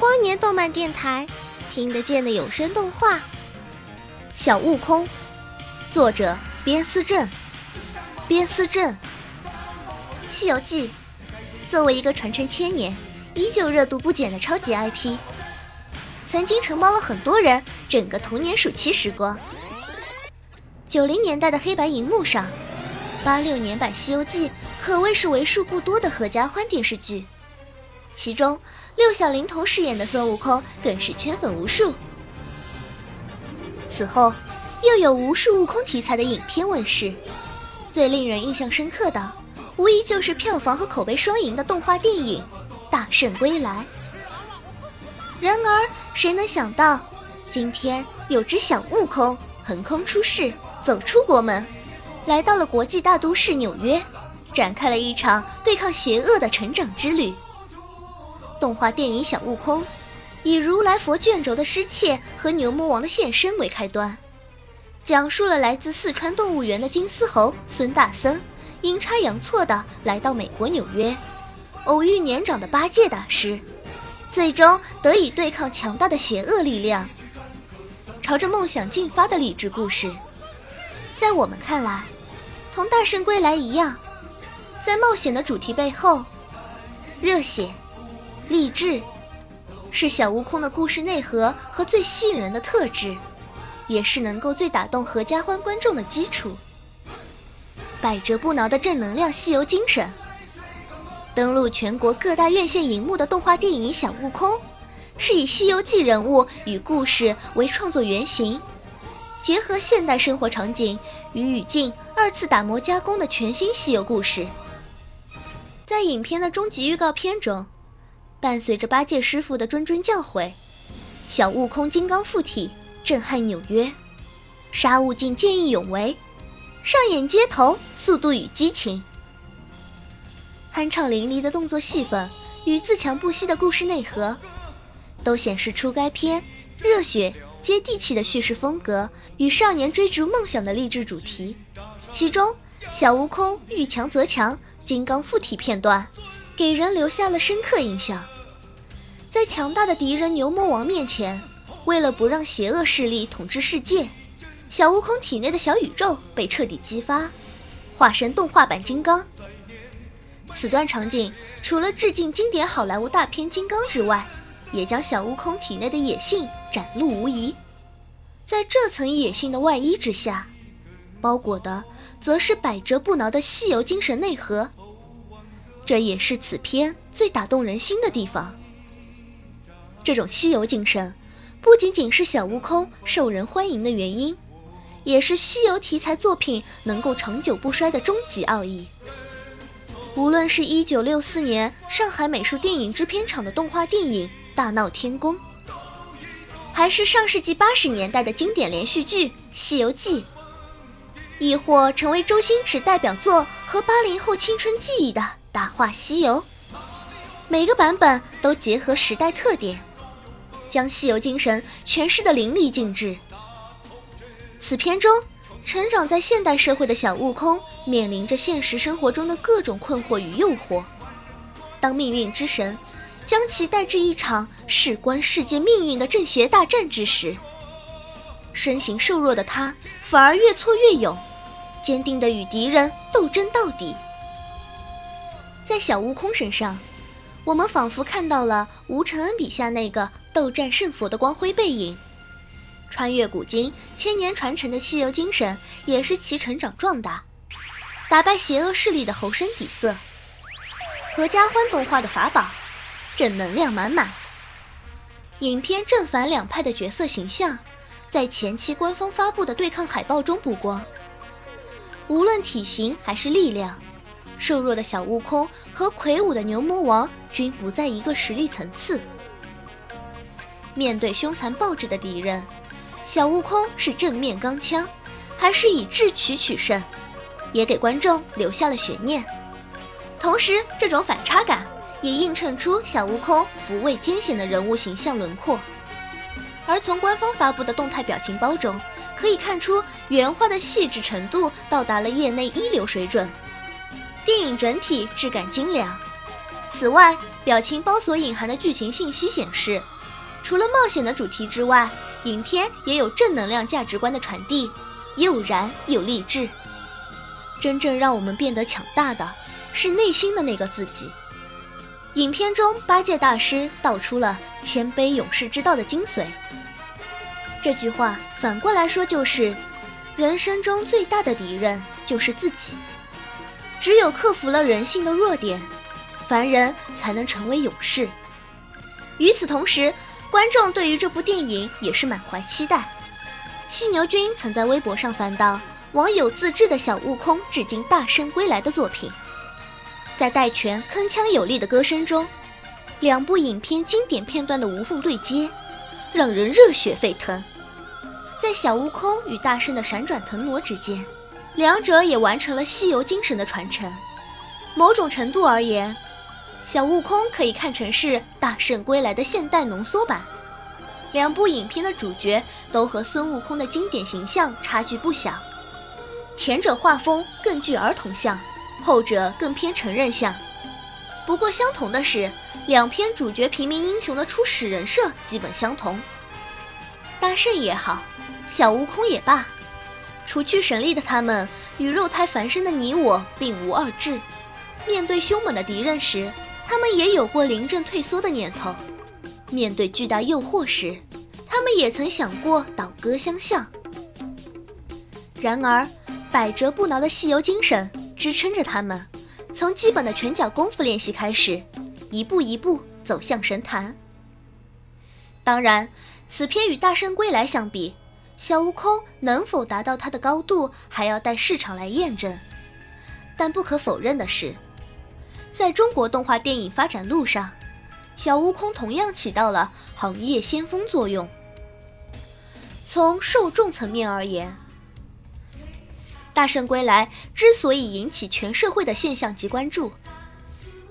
光年动漫电台，听得见的有声动画《小悟空》，作者边思正。边思正，《西游记》作为一个传承千年、依旧热度不减的超级 IP，曾经承包了很多人整个童年暑期时光。九零年代的黑白荧幕上，八六年版《西游记》可谓是为数不多的合家欢电视剧。其中，六小龄童饰演的孙悟空更是圈粉无数。此后，又有无数悟空题材的影片问世，最令人印象深刻的，无疑就是票房和口碑双赢的动画电影《大圣归来》。然而，谁能想到，今天有只小悟空横空出世，走出国门，来到了国际大都市纽约，展开了一场对抗邪恶的成长之旅。动画电影《小悟空》以如来佛卷轴的失窃和牛魔王的现身为开端，讲述了来自四川动物园的金丝猴孙大僧阴差阳错的来到美国纽约，偶遇年长的八戒大师，最终得以对抗强大的邪恶力量，朝着梦想进发的励志故事。在我们看来，同《大圣归来》一样，在冒险的主题背后，热血。励志是小悟空的故事内核和最吸引人的特质，也是能够最打动合家欢观众的基础。百折不挠的正能量西游精神，登陆全国各大院线荧幕的动画电影《小悟空》，是以《西游记》人物与故事为创作原型，结合现代生活场景与语境二次打磨加工的全新西游故事。在影片的终极预告片中。伴随着八戒师傅的谆谆教诲，小悟空金刚附体，震撼纽约，沙悟净见义勇为，上演街头速度与激情，酣畅淋漓的动作戏份与自强不息的故事内核，都显示出该片热血接地气的叙事风格与少年追逐梦想的励志主题。其中，小悟空遇强则强，金刚附体片段。给人留下了深刻印象。在强大的敌人牛魔王面前，为了不让邪恶势力统治世界，小悟空体内的小宇宙被彻底激发，化身动画版金刚。此段场景除了致敬经典好莱坞大片《金刚》之外，也将小悟空体内的野性展露无遗。在这层野性的外衣之下，包裹的则是百折不挠的西游精神内核。这也是此片最打动人心的地方。这种西游精神，不仅仅是小悟空受人欢迎的原因，也是西游题材作品能够长久不衰的终极奥义。无论是一九六四年上海美术电影制片厂的动画电影《大闹天宫》，还是上世纪八十年代的经典连续剧《西游记》，亦或成为周星驰代表作和八零后青春记忆的。《大话西游》每个版本都结合时代特点，将西游精神诠释的淋漓尽致。此片中，成长在现代社会的小悟空面临着现实生活中的各种困惑与诱惑。当命运之神将其带至一场事关世界命运的正邪大战之时，身形瘦弱的他反而越挫越勇，坚定地与敌人斗争到底。在小悟空身上，我们仿佛看到了吴承恩笔下那个斗战胜佛的光辉背影。穿越古今，千年传承的西游精神也是其成长壮大，打败邪恶势力的猴身底色。合家欢动画的法宝，正能量满满。影片正反两派的角色形象，在前期官方发布的对抗海报中曝光。无论体型还是力量，瘦弱的小悟空和魁梧的牛魔王均不在一个实力层次。面对凶残暴制的敌人。小悟空是正面刚枪，还是以智取取胜，也给观众留下了悬念。同时，这种反差感也映衬出小悟空不畏艰险的人物形象轮廓。而从官方发布的动态表情包中，可以看出原画的细致程度到达了业内一流水准，电影整体质感精良。此外，表情包所隐含的剧情信息显示，除了冒险的主题之外，影片也有正能量价值观的传递，又燃又励志。真正让我们变得强大的是内心的那个自己。影片中八戒大师道出了谦卑勇士之道的精髓。这句话反过来说就是：人生中最大的敌人就是自己。只有克服了人性的弱点，凡人才能成为勇士。与此同时。观众对于这部电影也是满怀期待。犀牛君曾在微博上翻到网友自制的小悟空至今大圣归来的作品，在戴荃铿锵有力的歌声中，两部影片经典片段的无缝对接，让人热血沸腾。在小悟空与大圣的闪转腾挪之间，两者也完成了西游精神的传承。某种程度而言。小悟空可以看成是《大圣归来》的现代浓缩版，两部影片的主角都和孙悟空的经典形象差距不小，前者画风更具儿童像，后者更偏成人像。不过相同的是，两篇主角平民英雄的初始人设基本相同。大圣也好，小悟空也罢，除去神力的他们与肉胎凡身的你我并无二致。面对凶猛的敌人时，他们也有过临阵退缩的念头，面对巨大诱惑时，他们也曾想过倒戈相向。然而，百折不挠的西游精神支撑着他们，从基本的拳脚功夫练习开始，一步一步走向神坛。当然，此片与《大圣归来》相比，小悟空能否达到它的高度，还要待市场来验证。但不可否认的是。在中国动画电影发展路上，小悟空同样起到了行业先锋作用。从受众层面而言，《大圣归来》之所以引起全社会的现象级关注，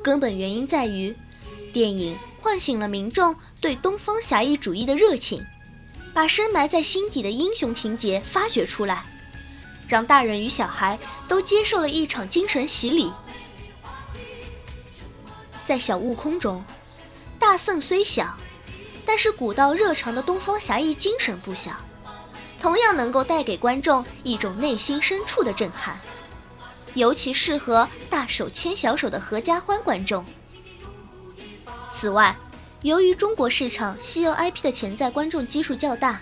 根本原因在于，电影唤醒了民众对东方侠义主义的热情，把深埋在心底的英雄情节发掘出来，让大人与小孩都接受了一场精神洗礼。在小悟空中，大圣虽小，但是古道热肠的东方侠义精神不小，同样能够带给观众一种内心深处的震撼，尤其适合大手牵小手的合家欢观众。此外，由于中国市场西游 IP 的潜在观众基数较大，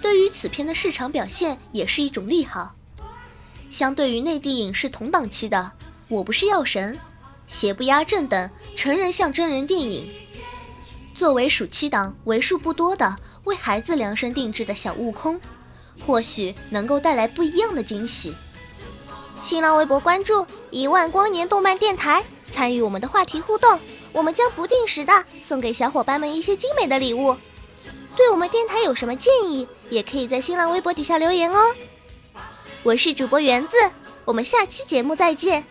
对于此片的市场表现也是一种利好。相对于内地影视同档期的《我不是药神》。邪不压正等成人向真人电影，作为暑期档为数不多的为孩子量身定制的小悟空，或许能够带来不一样的惊喜。新浪微博关注一万光年动漫电台，参与我们的话题互动，我们将不定时的送给小伙伴们一些精美的礼物。对我们电台有什么建议，也可以在新浪微博底下留言哦。我是主播园子，我们下期节目再见。